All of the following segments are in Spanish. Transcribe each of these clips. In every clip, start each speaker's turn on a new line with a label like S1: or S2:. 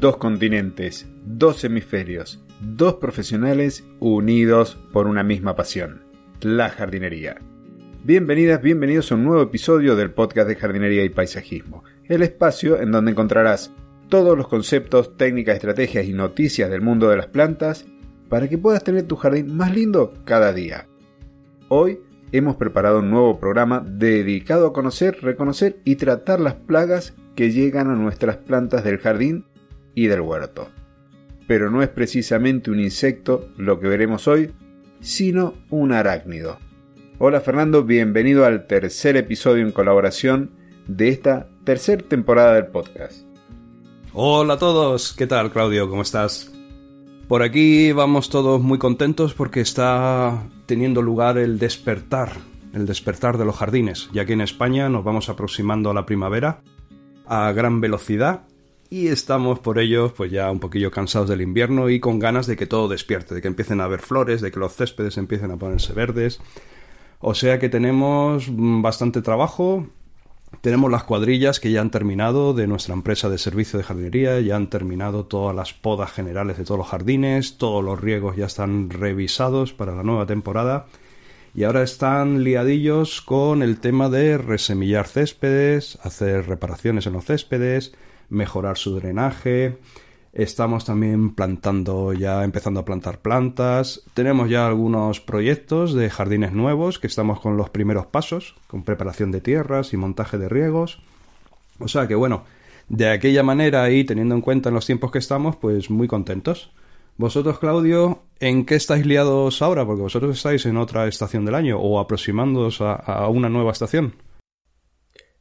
S1: dos continentes, dos hemisferios, dos profesionales unidos por una misma pasión, la jardinería. Bienvenidas, bienvenidos a un nuevo episodio del podcast de jardinería y paisajismo, el espacio en donde encontrarás todos los conceptos, técnicas, estrategias y noticias del mundo de las plantas para que puedas tener tu jardín más lindo cada día. Hoy hemos preparado un nuevo programa dedicado a conocer, reconocer y tratar las plagas que llegan a nuestras plantas del jardín y del huerto. Pero no es precisamente un insecto lo que veremos hoy, sino un arácnido. Hola Fernando, bienvenido al tercer episodio en colaboración de esta tercera temporada del podcast.
S2: Hola a todos, ¿qué tal Claudio? ¿Cómo estás? Por aquí vamos todos muy contentos porque está teniendo lugar el despertar, el despertar de los jardines, ya que en España nos vamos aproximando a la primavera a gran velocidad y estamos por ello pues ya un poquillo cansados del invierno y con ganas de que todo despierte, de que empiecen a haber flores, de que los céspedes empiecen a ponerse verdes. O sea que tenemos bastante trabajo. Tenemos las cuadrillas que ya han terminado de nuestra empresa de servicio de jardinería, ya han terminado todas las podas generales de todos los jardines, todos los riegos ya están revisados para la nueva temporada y ahora están liadillos con el tema de resemillar céspedes, hacer reparaciones en los céspedes, mejorar su drenaje. Estamos también plantando ya, empezando a plantar plantas. Tenemos ya algunos proyectos de jardines nuevos que estamos con los primeros pasos, con preparación de tierras y montaje de riegos. O sea que bueno, de aquella manera y teniendo en cuenta en los tiempos que estamos, pues muy contentos. Vosotros, Claudio, ¿en qué estáis liados ahora? Porque vosotros estáis en otra estación del año o aproximándoos a, a una nueva estación.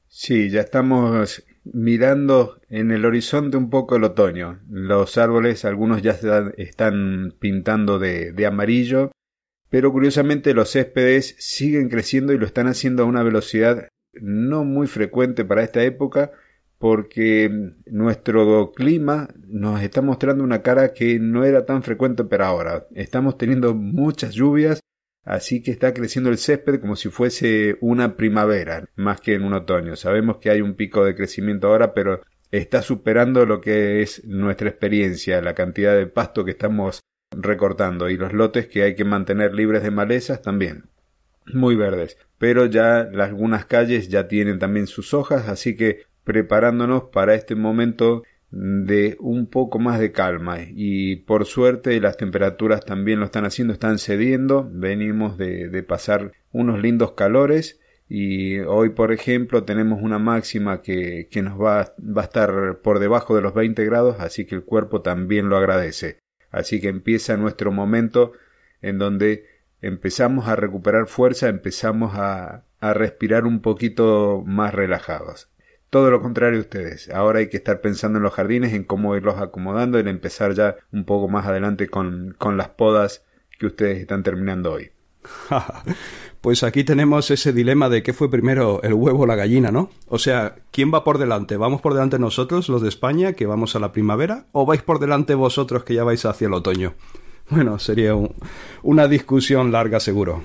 S1: Sí, ya estamos mirando en el horizonte un poco el otoño. Los árboles, algunos ya están pintando de, de, amarillo, pero curiosamente los céspedes siguen creciendo y lo están haciendo a una velocidad no muy frecuente para esta época, porque nuestro clima nos está mostrando una cara que no era tan frecuente pero ahora. Estamos teniendo muchas lluvias Así que está creciendo el césped como si fuese una primavera, más que en un otoño. Sabemos que hay un pico de crecimiento ahora, pero está superando lo que es nuestra experiencia, la cantidad de pasto que estamos recortando y los lotes que hay que mantener libres de malezas también. Muy verdes. Pero ya algunas calles ya tienen también sus hojas, así que preparándonos para este momento de un poco más de calma. Y por suerte las temperaturas también lo están haciendo, están cediendo, venimos de, pasar unos lindos calores. Y hoy por ejemplo tenemos una máxima que, que nos va, va a estar por debajo de los 20 grados así que el cuerpo también lo agradece. Así que empieza nuestro momento en donde empezamos a recuperar fuerza, empezamos a, a respirar un poquito más relajados. Todo lo contrario a ustedes. Ahora hay que estar pensando en los jardines, en cómo irlos acomodando, en empezar ya un poco más adelante con, con las podas que ustedes están terminando hoy.
S2: pues aquí tenemos ese dilema de qué fue primero el huevo o la gallina, ¿no? O sea, ¿quién va por delante? ¿Vamos por delante nosotros, los de España, que vamos a la primavera? ¿O vais por delante vosotros que ya vais hacia el otoño? Bueno, sería un, una discusión larga seguro.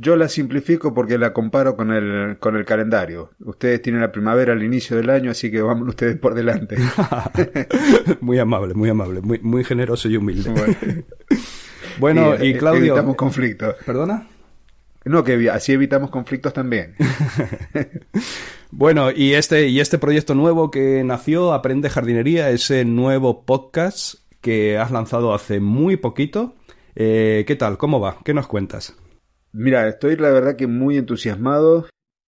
S1: Yo la simplifico porque la comparo con el, con el calendario. Ustedes tienen la primavera al inicio del año, así que vamos ustedes por delante.
S2: muy amable, muy amable, muy, muy generoso y humilde. Bueno, y, eh, Claudio...
S1: Evitamos conflictos.
S2: ¿Perdona?
S1: No, que así evitamos conflictos también.
S2: bueno, y este, y este proyecto nuevo que nació, Aprende Jardinería, ese nuevo podcast que has lanzado hace muy poquito. Eh, ¿Qué tal? ¿Cómo va? ¿Qué nos cuentas?
S1: Mira, estoy la verdad que muy entusiasmado.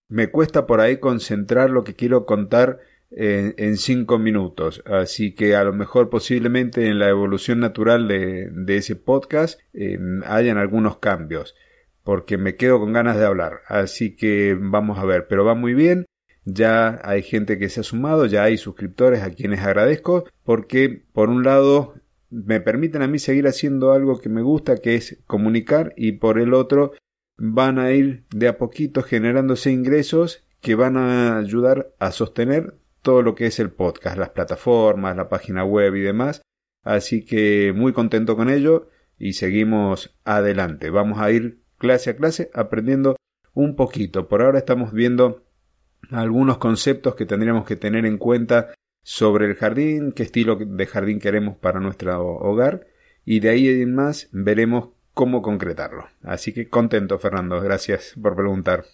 S1: Me cuesta por ahí concentrar lo que quiero contar en, cinco minutos. Así que a lo mejor posiblemente en la evolución natural de, ese podcast eh, hayan algunos cambios. Porque me quedo con ganas de hablar. Así que vamos a ver. Pero va muy bien. Ya hay gente que se ha sumado, ya hay suscriptores a quienes agradezco, porque por un lado me permiten a mí seguir haciendo algo que me gusta, que es comunicar, y por el otro van a ir de a poquito generándose ingresos que van a ayudar a sostener todo lo que es el podcast, las plataformas, la página web y demás. Así que muy contento con ello y seguimos adelante. Vamos a ir clase a clase aprendiendo un poquito. Por ahora estamos viendo algunos conceptos que tendríamos que tener en cuenta sobre el jardín, qué estilo de jardín queremos para nuestro hogar y de ahí en más veremos cómo concretarlo. Así que contento, Fernando. Gracias por preguntar.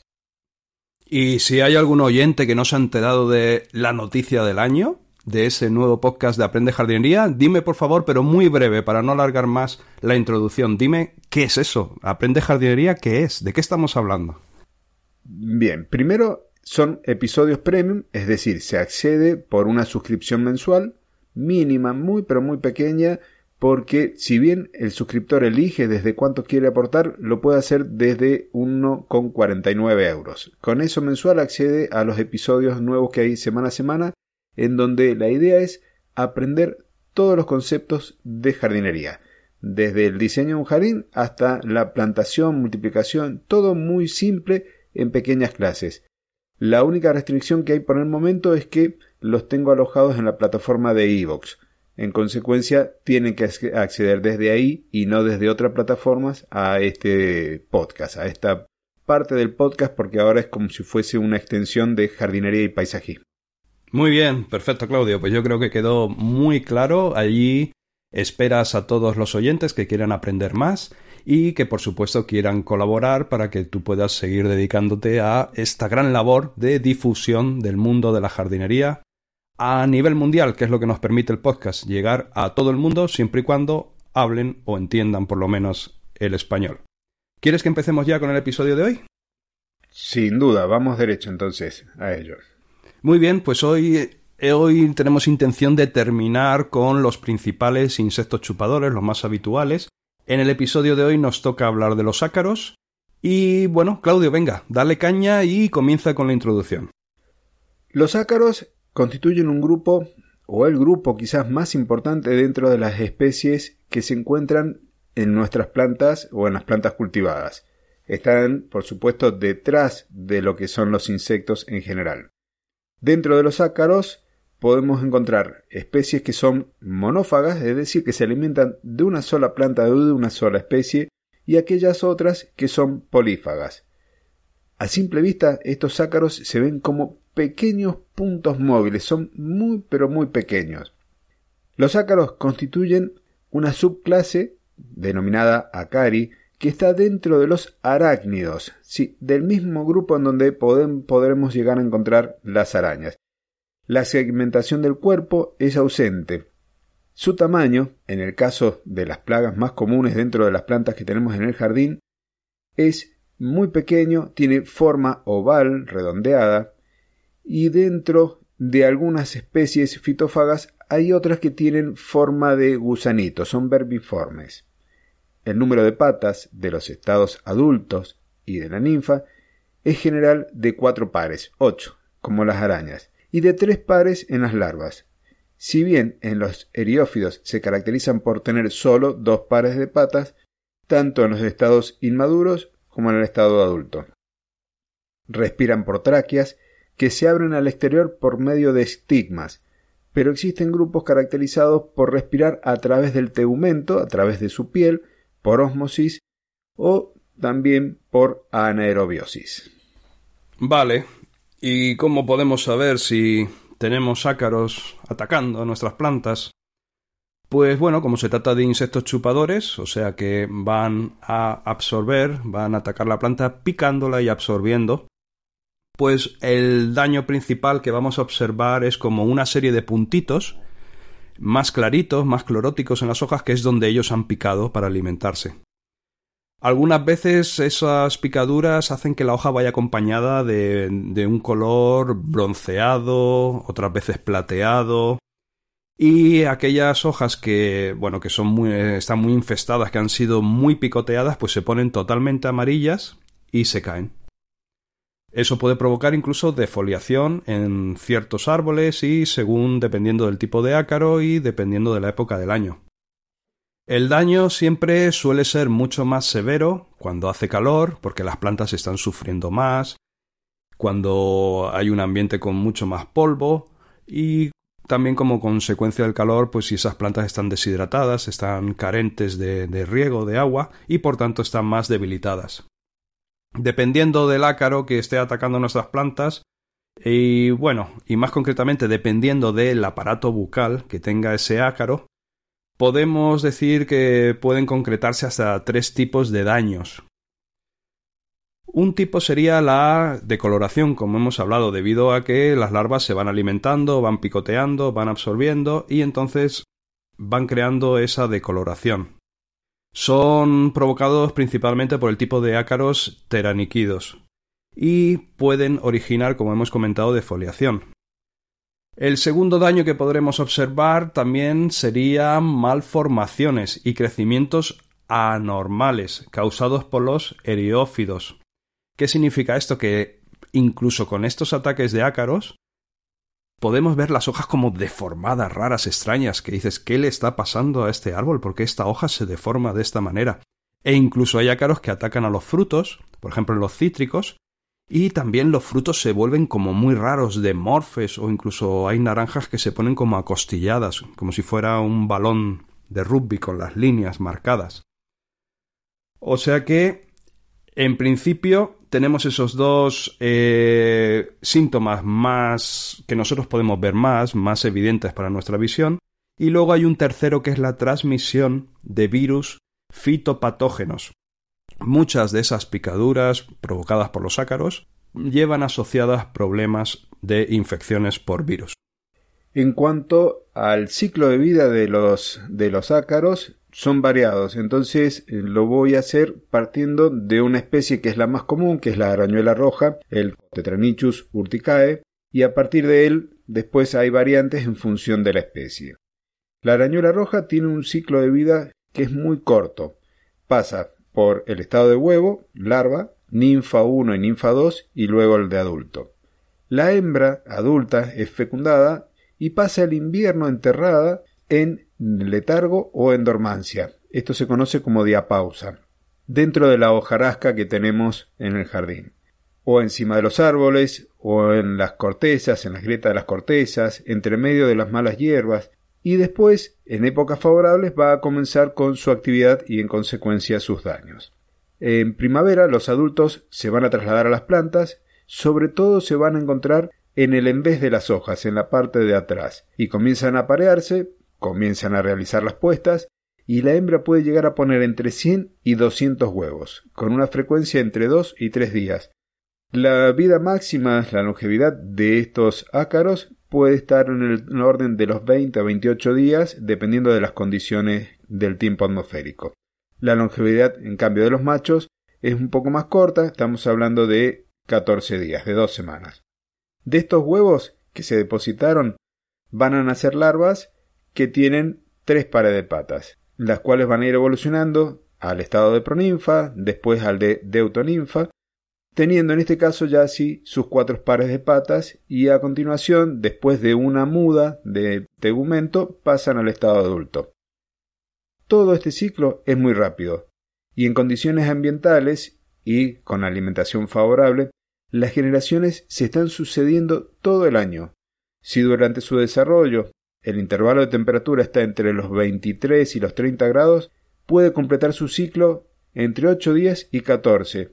S2: Y si hay algún oyente que no se ha enterado de la noticia del año, de ese nuevo podcast de Aprende Jardinería, dime por favor, pero muy breve, para no alargar más la introducción, dime qué es eso. Aprende Jardinería, ¿qué es? ¿De qué estamos hablando?
S1: Bien, primero son episodios premium, es decir, se accede por una suscripción mensual mínima, muy pero muy pequeña, porque si bien el suscriptor elige desde cuánto quiere aportar, lo puede hacer desde 1,49 euros. Con eso mensual accede a los episodios nuevos que hay semana a semana, en donde la idea es aprender todos los conceptos de jardinería, desde el diseño de un jardín hasta la plantación, multiplicación, todo muy simple en pequeñas clases. La única restricción que hay por el momento es que los tengo alojados en la plataforma de Evox en consecuencia, tienen que acceder desde ahí y no desde otras plataformas a este podcast, a esta parte del podcast, porque ahora es como si fuese una extensión de jardinería y paisajismo.
S2: Muy bien, perfecto Claudio, pues yo creo que quedó muy claro. Allí esperas a todos los oyentes que quieran aprender más y que por supuesto quieran colaborar para que tú puedas seguir dedicándote a esta gran labor de difusión del mundo de la jardinería a nivel mundial, que es lo que nos permite el podcast, llegar a todo el mundo siempre y cuando hablen o entiendan por lo menos el español. ¿Quieres que empecemos ya con el episodio de hoy?
S1: Sin duda, vamos derecho entonces a ello.
S2: Muy bien, pues hoy, eh, hoy tenemos intención de terminar con los principales insectos chupadores, los más habituales. En el episodio de hoy nos toca hablar de los ácaros. Y bueno, Claudio, venga, dale caña y comienza con la introducción.
S1: Los ácaros constituyen un grupo o el grupo quizás más importante dentro de las especies que se encuentran en nuestras plantas o en las plantas cultivadas. Están, por supuesto, detrás de lo que son los insectos en general. Dentro de los ácaros podemos encontrar especies que son monófagas, es decir, que se alimentan de una sola planta o de una sola especie, y aquellas otras que son polífagas. A simple vista, estos ácaros se ven como pequeños puntos móviles, son muy pero muy pequeños. Los ácaros constituyen una subclase denominada acari que está dentro de los arácnidos, sí, del mismo grupo en donde podremos llegar a encontrar las arañas. La segmentación del cuerpo es ausente. Su tamaño, en el caso de las plagas más comunes dentro de las plantas que tenemos en el jardín, es muy pequeño, tiene forma oval, redondeada, y dentro de algunas especies fitófagas hay otras que tienen forma de gusanito, son verbiformes. El número de patas de los estados adultos y de la ninfa es general de cuatro pares, ocho, como las arañas, y de tres pares en las larvas. Si bien en los eriófidos se caracterizan por tener solo dos pares de patas, tanto en los estados inmaduros como en el estado adulto. Respiran por tráqueas que se abren al exterior por medio de estigmas, pero existen grupos caracterizados por respirar a través del tegumento, a través de su piel, por osmosis o también por anaerobiosis.
S2: Vale. ¿Y cómo podemos saber si tenemos ácaros atacando a nuestras plantas? Pues bueno, como se trata de insectos chupadores, o sea que van a absorber, van a atacar la planta picándola y absorbiendo, pues el daño principal que vamos a observar es como una serie de puntitos más claritos, más cloróticos en las hojas, que es donde ellos han picado para alimentarse. Algunas veces esas picaduras hacen que la hoja vaya acompañada de, de un color bronceado, otras veces plateado, y aquellas hojas que, bueno, que son muy, están muy infestadas, que han sido muy picoteadas, pues se ponen totalmente amarillas y se caen. Eso puede provocar incluso defoliación en ciertos árboles y según dependiendo del tipo de ácaro y dependiendo de la época del año. El daño siempre suele ser mucho más severo cuando hace calor, porque las plantas están sufriendo más, cuando hay un ambiente con mucho más polvo y también como consecuencia del calor, pues si esas plantas están deshidratadas, están carentes de, de riego, de agua y por tanto están más debilitadas. Dependiendo del ácaro que esté atacando nuestras plantas, Y bueno, y más concretamente dependiendo del aparato bucal que tenga ese ácaro, podemos decir que pueden concretarse hasta tres tipos de daños. Un tipo sería la decoloración, como hemos hablado, debido a que las larvas se van alimentando, van picoteando, van absorbiendo y entonces van creando esa decoloración. Son provocados principalmente por el tipo de ácaros teraniquidos y pueden originar, como hemos comentado, defoliación. El segundo daño que podremos observar también serían malformaciones y crecimientos anormales causados por los eriófidos. ¿Qué significa esto? Que incluso con estos ataques de ácaros podemos ver las hojas como deformadas, raras, extrañas, que dices, ¿qué le está pasando a este árbol? ¿Por qué esta hoja se deforma de esta manera? E incluso hay ácaros que atacan a los frutos, por ejemplo los cítricos, y también los frutos se vuelven como muy raros, de morfes, o incluso hay naranjas que se ponen como acostilladas, como si fuera un balón de rugby con las líneas marcadas. O sea que, en principio, tenemos esos dos eh, síntomas más que nosotros podemos ver más, más evidentes para nuestra visión, y luego hay un tercero que es la transmisión de virus fitopatógenos, Muchas de esas picaduras provocadas por los ácaros llevan asociadas problemas de infecciones por virus.
S1: En cuanto al ciclo de vida de los, de los ácaros, son variados. Entonces eh, lo voy a hacer partiendo de una especie que es la más común, que es la arañuela roja, el Tetranichus urticae, y a partir de él después hay variantes en función de la especie. La arañuela roja tiene un ciclo de vida que es muy corto. Pasa por el estado de huevo, larva, ninfa 1 y ninfa 2 y luego el de adulto. La hembra adulta es fecundada y pasa el invierno enterrada en letargo o en dormancia. Esto se conoce como diapausa, dentro de la hojarasca que tenemos en el jardín, o encima de los árboles, o en las cortezas, en las grietas de las cortezas, entre medio de las malas hierbas, y después, en épocas favorables, va a comenzar con su actividad y en consecuencia sus daños. En primavera los adultos se van a trasladar a las plantas, sobre todo se van a encontrar en el envés de las hojas, en la parte de atrás, y comienzan a aparearse, comienzan a realizar las puestas, y la hembra puede llegar a poner entre 100 y 200 huevos, con una frecuencia entre 2 y 3 días. La vida máxima, la longevidad de estos ácaros puede estar en el orden de los 20 a 28 días, dependiendo de las condiciones del tiempo atmosférico. La longevidad, en cambio, de los machos es un poco más corta, estamos hablando de 14 días, de dos semanas. De estos huevos que se depositaron van a nacer larvas que tienen tres pares de patas, las cuales van a ir evolucionando al estado de proninfa, después al de deutoninfa, teniendo en este caso ya así sus cuatro pares de patas y a continuación, después de una muda de tegumento, pasan al estado adulto. Todo este ciclo es muy rápido y en condiciones ambientales y con alimentación favorable, las generaciones se están sucediendo todo el año. Si durante su desarrollo el intervalo de temperatura está entre los 23 y los 30 grados, puede completar su ciclo entre 8 días y 14,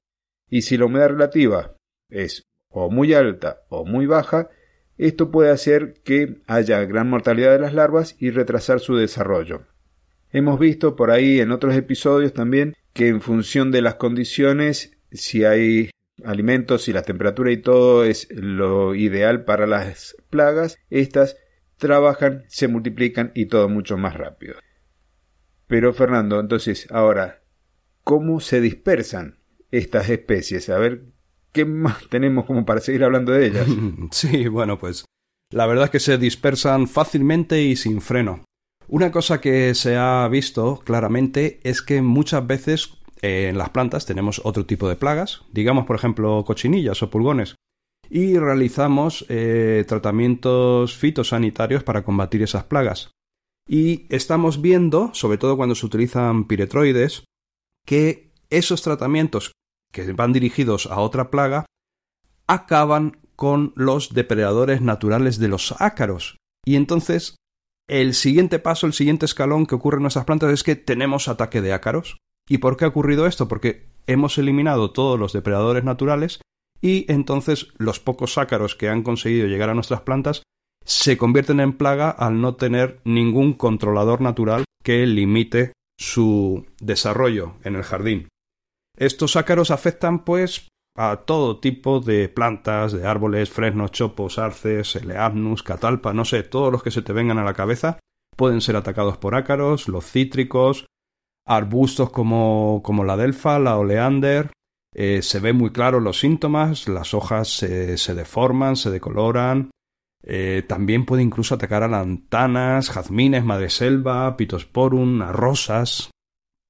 S1: y si la humedad relativa es o muy alta o muy baja, esto puede hacer que haya gran mortalidad de las larvas y retrasar su desarrollo. Hemos visto por ahí en otros episodios también que en función de las condiciones, si hay alimentos, si la temperatura y todo es lo ideal para las plagas, estas trabajan, se multiplican y todo mucho más rápido. Pero Fernando, entonces, ahora, ¿cómo se dispersan estas especies. A ver, ¿qué más tenemos como para seguir hablando de ellas?
S2: sí, bueno, pues la verdad es que se dispersan fácilmente y sin freno. Una cosa que se ha visto claramente es que muchas veces eh, en las plantas tenemos otro tipo de plagas, digamos por ejemplo cochinillas o pulgones, y realizamos eh, tratamientos fitosanitarios para combatir esas plagas. Y estamos viendo, sobre todo cuando se utilizan piretroides, que esos tratamientos que van dirigidos a otra plaga, acaban con los depredadores naturales de los ácaros. Y entonces, el siguiente paso, el siguiente escalón que ocurre en nuestras plantas es que tenemos ataque de ácaros. ¿Y por qué ha ocurrido esto? Porque hemos eliminado todos los depredadores naturales y entonces los pocos ácaros que han conseguido llegar a nuestras plantas se convierten en plaga al no tener ningún controlador natural que limite su desarrollo en el jardín. Estos ácaros afectan pues a todo tipo de plantas, de árboles, fresnos, chopos, arces, eleagnus, catalpa, no sé, todos los que se te vengan a la cabeza pueden ser atacados por ácaros, los cítricos, arbustos como, como la delfa, la oleander, eh, se ven muy claros los síntomas, las hojas se deforman, se decoloran, eh, también puede incluso atacar a lantanas, jazmines, madreselva, pitosporum, a rosas,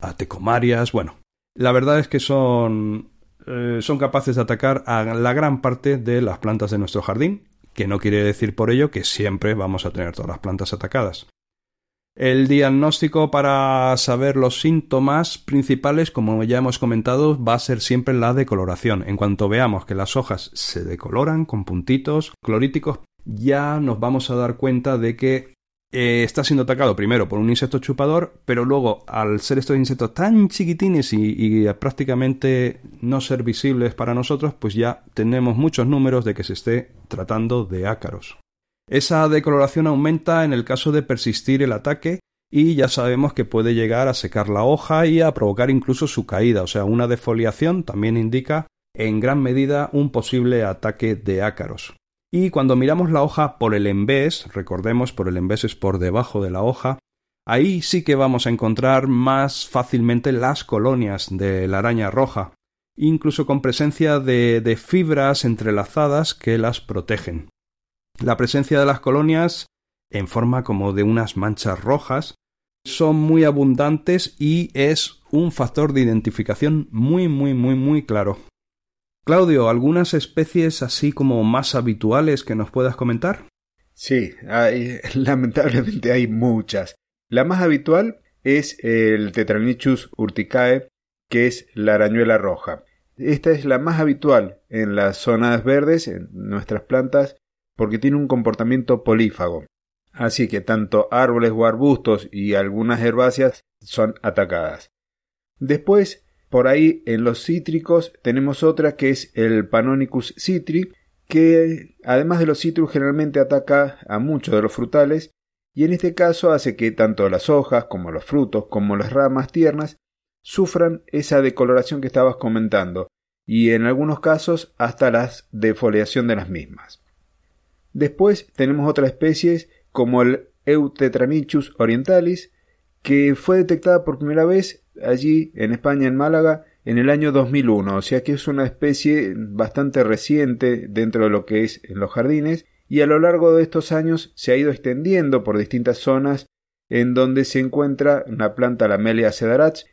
S2: a tecomarias. Bueno, la verdad es que son, eh, son capaces de atacar a la gran parte de las plantas de nuestro jardín, que no quiere decir por ello que siempre vamos a tener todas las plantas atacadas. El diagnóstico para saber los síntomas principales, como ya hemos comentado, va a ser siempre la decoloración. En cuanto veamos que las hojas se decoloran con puntitos cloríticos, ya nos vamos a dar cuenta de que eh, está siendo atacado primero por un insecto chupador, pero luego, al ser estos insectos tan chiquitines y, prácticamente no ser visibles para nosotros, pues ya tenemos muchos números de que se esté tratando de ácaros. Esa decoloración aumenta en el caso de persistir el ataque y ya sabemos que puede llegar a secar la hoja y a provocar incluso su caída, o sea, una defoliación también indica en gran medida un posible ataque de ácaros. Y cuando miramos la hoja por el embés, recordemos por el embés es por debajo de la hoja, ahí sí que vamos a encontrar más fácilmente las colonias de la araña roja, incluso con presencia de, de fibras entrelazadas que las protegen. La presencia de las colonias en forma como de unas manchas rojas son muy abundantes y es un factor de identificación muy muy muy muy claro. Claudio, ¿algunas especies así como más habituales que nos puedas comentar?
S1: Sí, hay, lamentablemente hay muchas. La más habitual es el Tetranichus urticae, que es la arañuela roja. Esta es la más habitual en las zonas verdes, en nuestras plantas, porque tiene un comportamiento polífago. Así que tanto árboles o arbustos y algunas herbáceas son atacadas. Después por ahí en los cítricos tenemos otra que es el Panonicus citri, que además de los cítricos generalmente ataca a muchos de los frutales y en este caso hace que tanto las hojas como los frutos como las ramas tiernas sufran esa decoloración que estabas comentando y en algunos casos hasta la defoliación de las mismas. Después tenemos otras especies como el Eutetranichus orientalis que fue detectada por primera vez allí en España, en Málaga, en el año 2001, o sea que es una especie bastante reciente dentro de lo que es en los jardines y a lo largo de estos años se ha ido extendiendo por distintas zonas en donde se encuentra una planta la Melia cedarach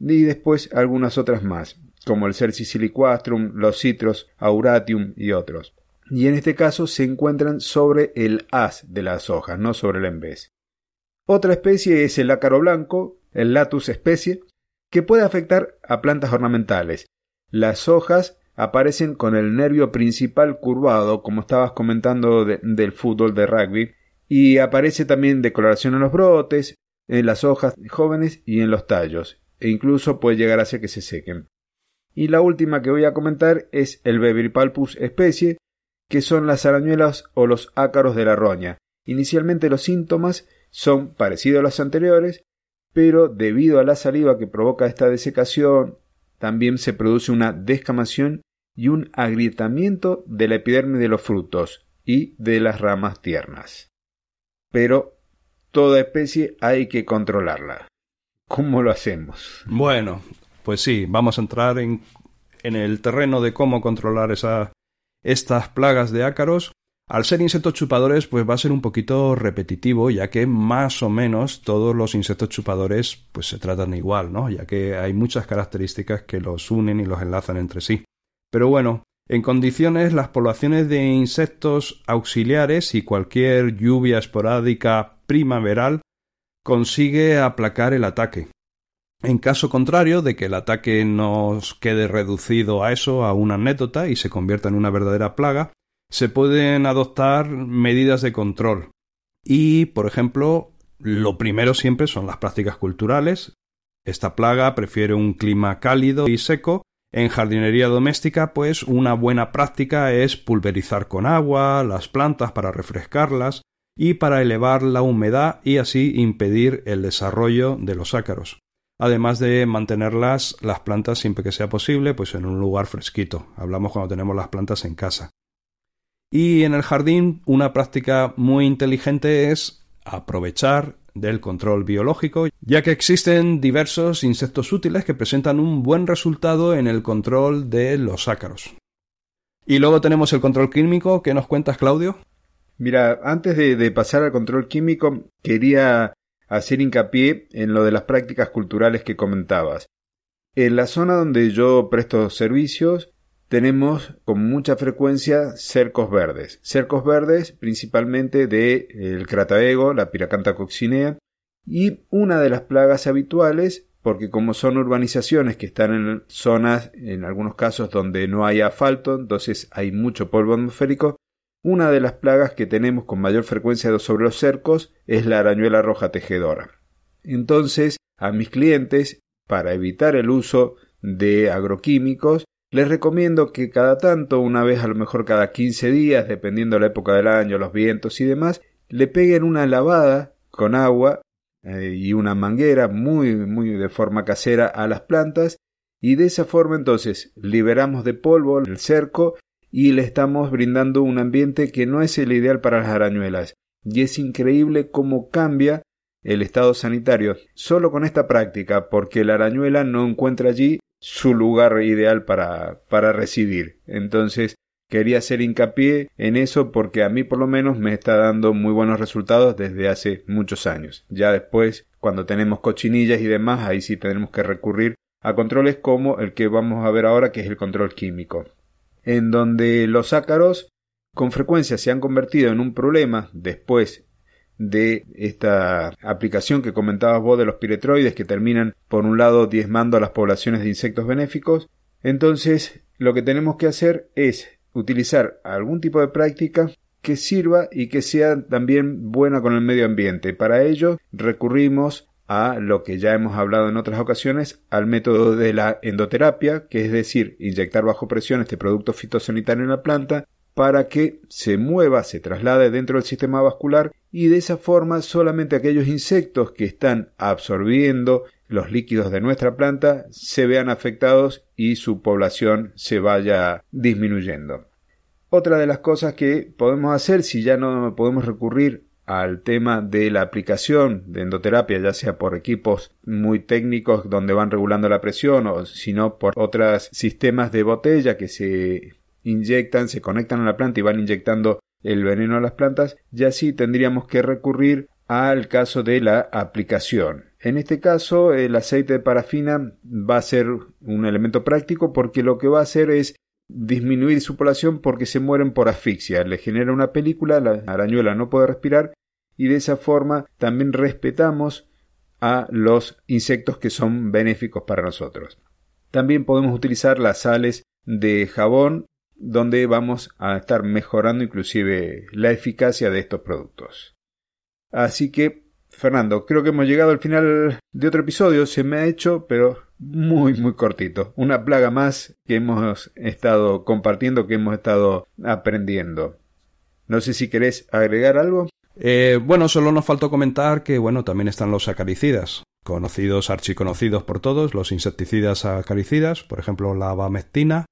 S1: y después algunas otras más, como el Cerci siliquastrum, los citros auratium y otros. Y en este caso se encuentran sobre el haz de las hojas, no sobre el embés. Otra especie es el ácaro blanco, el Latus especie, que puede afectar a plantas ornamentales. Las hojas aparecen con el nervio principal curvado, como estabas comentando del fútbol de rugby, y aparece también decoloración en los brotes, en las hojas jóvenes y en los tallos, e incluso puede llegar hacia que se sequen. Y la última que voy a comentar es el Bevirpalpus especie, que son las arañuelas o los ácaros de la roña. Inicialmente los síntomas son parecidos a los anteriores, pero debido a la saliva que provoca esta desecación, también se produce una descamación y un agrietamiento de la epidermis de los frutos y de las ramas tiernas. Pero toda especie hay que controlarla. ¿Cómo lo hacemos?
S2: Bueno, pues sí, vamos a entrar en, en el terreno de cómo controlar esa, estas plagas de ácaros al ser insectos chupadores, pues va a ser un poquito repetitivo, ya que más o menos todos los insectos chupadores pues se tratan igual, ¿no? Ya que hay muchas características que los unen y los enlazan entre sí. Pero bueno, en condiciones las poblaciones de insectos auxiliares y cualquier lluvia esporádica primaveral consigue aplacar el ataque. En caso contrario de que el ataque nos quede reducido a eso, a una anécdota, y se convierta en una verdadera plaga, se pueden adoptar medidas de control. Y, por ejemplo, lo primero siempre son las prácticas culturales. Esta plaga prefiere un clima cálido y seco, En jardinería doméstica, pues una buena práctica es pulverizar con agua las plantas para refrescarlas y para elevar la humedad y así impedir el desarrollo de los ácaros. Además de mantenerlas las plantas siempre que sea posible, pues en un lugar fresquito. Hablamos cuando tenemos las plantas en casa. Y en el jardín, una práctica muy inteligente es aprovechar del control biológico, ya que existen diversos insectos útiles que presentan un buen resultado en el control de los ácaros. Y luego tenemos el control químico, ¿qué nos cuentas, Claudio?
S1: Mira, antes de, pasar al control químico, quería hacer hincapié en lo de las prácticas culturales que comentabas. En la zona donde yo presto servicios, tenemos con mucha frecuencia cercos verdes. Cercos verdes principalmente de el crataego, la piracanta coccinea, y una de las plagas habituales, porque como son urbanizaciones que están en zonas, en algunos casos donde no hay asfalto, entonces hay mucho polvo atmosférico, una de las plagas que tenemos con mayor frecuencia sobre los cercos es la arañuela roja tejedora. Entonces, a mis clientes, para evitar el uso de agroquímicos, les recomiendo que cada tanto, una vez a lo mejor cada 15 días, dependiendo de la época del año, los vientos y demás, le peguen una lavada con agua eh, y una manguera muy, muy de forma casera a las plantas y de esa forma entonces liberamos de polvo el cerco y le estamos brindando un ambiente que no es el ideal para las arañuelas. Y es increíble cómo cambia el estado sanitario solo con esta práctica, porque la arañuela no encuentra allí su lugar ideal para, para residir. Entonces, quería hacer hincapié en eso porque a mí por lo menos me está dando muy buenos resultados desde hace muchos años. Ya después, cuando tenemos cochinillas y demás, ahí sí tenemos que recurrir a controles como el que vamos a ver ahora, que es el control químico en donde los ácaros con frecuencia se han convertido en un problema después de esta aplicación que comentabas vos de los piretroides que terminan por un lado diezmando a las poblaciones de insectos benéficos, entonces lo que tenemos que hacer es utilizar algún tipo de práctica que sirva y que sea también buena con el medio ambiente. Para ello recurrimos a lo que ya hemos hablado en otras ocasiones, al método de la endoterapia, que es decir, inyectar bajo presión este producto fitosanitario en la planta para que se mueva, se traslade dentro del sistema vascular y de esa forma solamente aquellos insectos que están absorbiendo los líquidos de nuestra planta se vean afectados y su población se vaya disminuyendo. Otra de las cosas que podemos hacer si ya no podemos recurrir al tema de la aplicación de endoterapia, ya sea por equipos muy técnicos donde van regulando la presión o sino por otros sistemas de botella que se inyectan, se conectan a la planta y van inyectando el veneno a las plantas, ya sí tendríamos que recurrir al caso de la aplicación. En este caso, el aceite de parafina va a ser un elemento práctico porque lo que va a hacer es disminuir su población porque se mueren por asfixia. Le genera una película, la arañuela no puede respirar y de esa forma también respetamos a los insectos que son benéficos para nosotros. También podemos utilizar las sales de jabón donde vamos a estar mejorando inclusive la eficacia de estos productos. Así que, Fernando, creo que hemos llegado al final de otro episodio. Se me ha hecho, pero muy, muy cortito. Una plaga más que hemos estado compartiendo, que hemos estado aprendiendo. No sé si querés agregar algo.
S2: Eh, bueno, solo nos faltó comentar que, bueno, también están los acaricidas, conocidos, archiconocidos por todos, los insecticidas acaricidas, por ejemplo, la abamectina,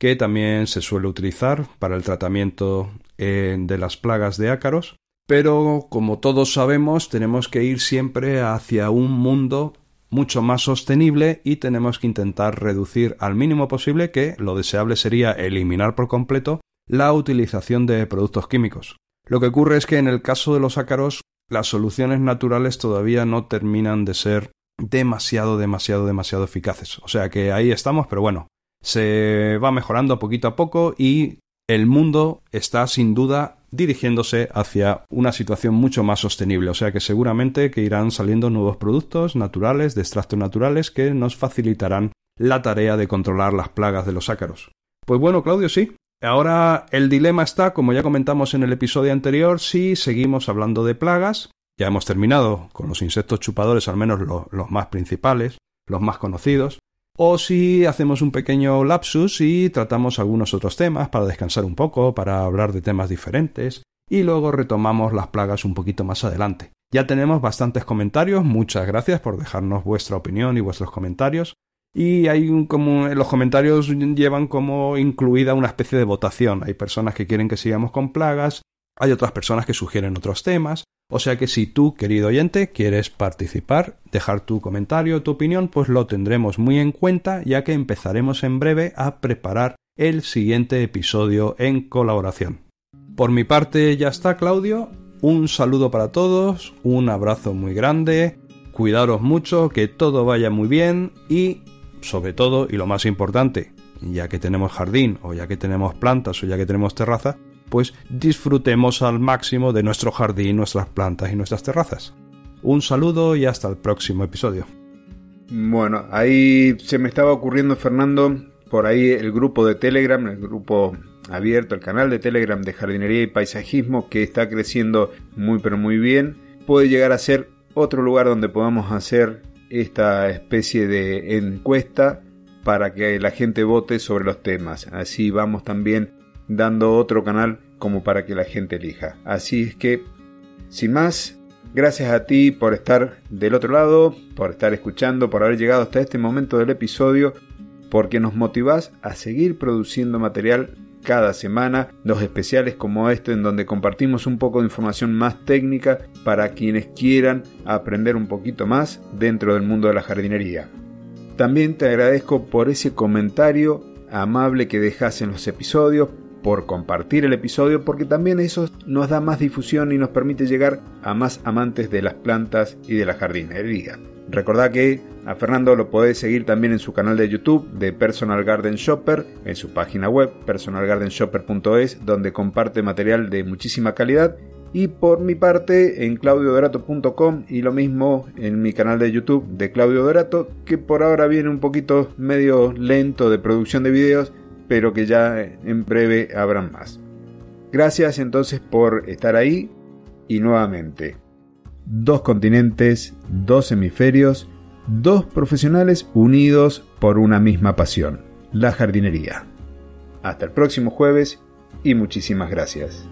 S2: que también se suele utilizar para el tratamiento eh, de las plagas de ácaros. Pero, como todos sabemos, tenemos que ir siempre hacia un mundo mucho más sostenible y tenemos que intentar reducir al mínimo posible que lo deseable sería eliminar por completo la utilización de productos químicos. Lo que ocurre es que en el caso de los ácaros, las soluciones naturales todavía no terminan de ser demasiado, demasiado, demasiado eficaces. O sea que ahí estamos, pero bueno, se va mejorando poquito a poco y el mundo está sin duda dirigiéndose hacia una situación mucho más sostenible. O sea que seguramente que irán saliendo nuevos productos naturales, de extractos naturales, que nos facilitarán la tarea de controlar las plagas de los ácaros. Pues bueno, Claudio, sí, Ahora el dilema está, como ya comentamos en el episodio anterior, si seguimos hablando de plagas. Ya hemos terminado con los insectos chupadores, al menos los más principales, los más conocidos. o si hacemos un pequeño lapsus y tratamos algunos otros temas para descansar un poco, para hablar de temas diferentes, y luego retomamos las plagas un poquito más adelante. Ya tenemos bastantes comentarios, muchas gracias por dejarnos vuestra opinión y vuestros comentarios. Y hay como los comentarios llevan como incluida una especie de votación. Hay personas que quieren que sigamos con plagas, hay otras personas que sugieren otros temas. O sea que si tú, querido oyente, quieres participar, dejar tu comentario, tu opinión, pues lo tendremos muy en cuenta, ya que empezaremos en breve a preparar el siguiente episodio en colaboración. Por mi parte ya está, Claudio. Un saludo para todos, un abrazo muy grande, cuidaros mucho, que todo vaya muy bien y, sobre todo, y lo más importante, ya que tenemos jardín o ya que tenemos plantas o ya que tenemos terraza, pues disfrutemos al máximo de nuestro jardín, nuestras plantas y nuestras terrazas. Un saludo y hasta el próximo episodio.
S1: Bueno, ahí se me estaba ocurriendo, Fernando, por ahí el grupo de Telegram, el grupo abierto, el canal de Telegram de jardinería y paisajismo que está creciendo muy pero muy bien, puede llegar a ser otro lugar donde podamos hacer esta especie de encuesta para que la gente vote sobre los temas. Así vamos también dando otro canal como para que la gente elija. Así es que, sin más, gracias a ti por estar del otro lado, por estar escuchando, por haber llegado hasta este momento del episodio, porque nos motivás a seguir produciendo material cada semana, dos especiales como este en donde compartimos un poco de información más técnica para quienes quieran aprender un poquito más dentro del mundo de la jardinería. También te agradezco por ese comentario amable que dejas en los episodios, por compartir el episodio porque también eso nos da más difusión y nos permite llegar a más amantes de las plantas y de la jardinería. Recordad que a Fernando lo podéis seguir también en su canal de YouTube de Personal Garden Shopper, en su página web personalgardenshopper.es donde comparte material de muchísima calidad y por mi parte en claudiodorato.com y lo mismo en mi canal de YouTube de Claudio Dorato que por ahora viene un poquito medio lento de producción de videos pero que ya en breve habrán más. Gracias entonces por estar ahí y nuevamente, dos continentes, dos hemisferios, dos profesionales unidos por una misma pasión, la jardinería. Hasta el próximo jueves y muchísimas gracias.